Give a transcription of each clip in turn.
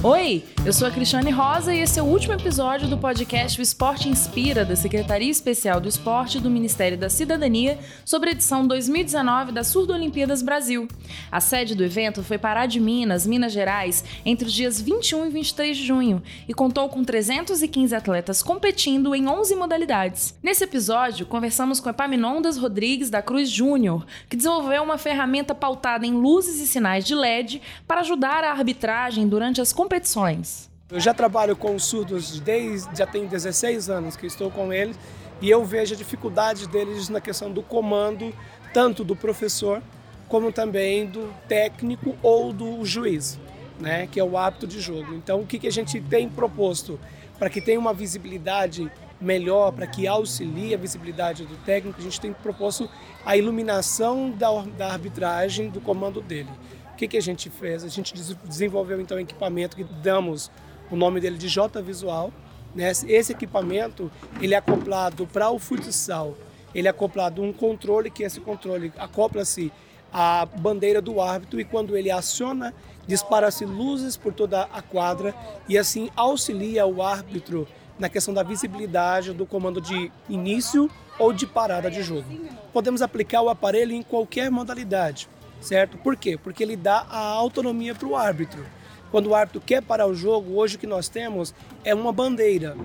Oi, eu sou a Cristiane Rosa e esse é o último episódio do podcast O Esporte Inspira, da Secretaria Especial do Esporte do Ministério da Cidadania, sobre a edição 2019 da Surdo Olimpíadas Brasil. A sede do evento foi Pará de Minas, Minas Gerais, entre os dias 21 e 23 de junho e contou com 315 atletas competindo em 11 modalidades. Nesse episódio, conversamos com Epaminondas Rodrigues da Cruz Júnior, que desenvolveu uma ferramenta pautada em luzes e sinais de LED para ajudar a arbitragem durante as competições competições. Eu já trabalho com surdos desde já tem 16 anos que estou com eles e eu vejo a dificuldade deles na questão do comando, tanto do professor como também do técnico ou do juiz, né, que é o hábito de jogo. Então, o que, que a gente tem proposto para que tenha uma visibilidade melhor, para que auxilie a visibilidade do técnico, a gente tem proposto a iluminação da, da arbitragem do comando dele que, que a gente fez? A gente desenvolveu então um equipamento que damos o nome dele de J Visual. Né? Esse equipamento ele é acoplado para o futsal. Ele é acoplado um controle que esse controle acopla-se à bandeira do árbitro e quando ele aciona dispara-se luzes por toda a quadra e assim auxilia o árbitro na questão da visibilidade do comando de início ou de parada de jogo. Podemos aplicar o aparelho em qualquer modalidade certo? Por quê? Porque ele dá a autonomia para o árbitro. Quando o árbitro quer parar o jogo, hoje o que nós temos é uma bandeira.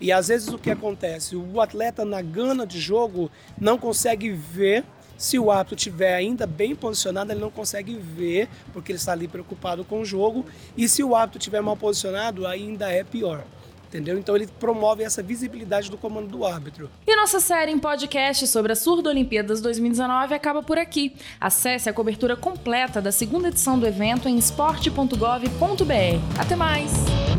E às vezes o que acontece? O atleta na gana de jogo não consegue ver se o árbitro estiver ainda bem posicionado, ele não consegue ver, porque ele está ali preocupado com o jogo. E se o árbitro estiver mal posicionado, ainda é pior entendeu? Então ele promove essa visibilidade do comando do árbitro. E nossa série em podcast sobre a Surdo Olimpíadas 2019 acaba por aqui. Acesse a cobertura completa da segunda edição do evento em esporte.gov.br. Até mais!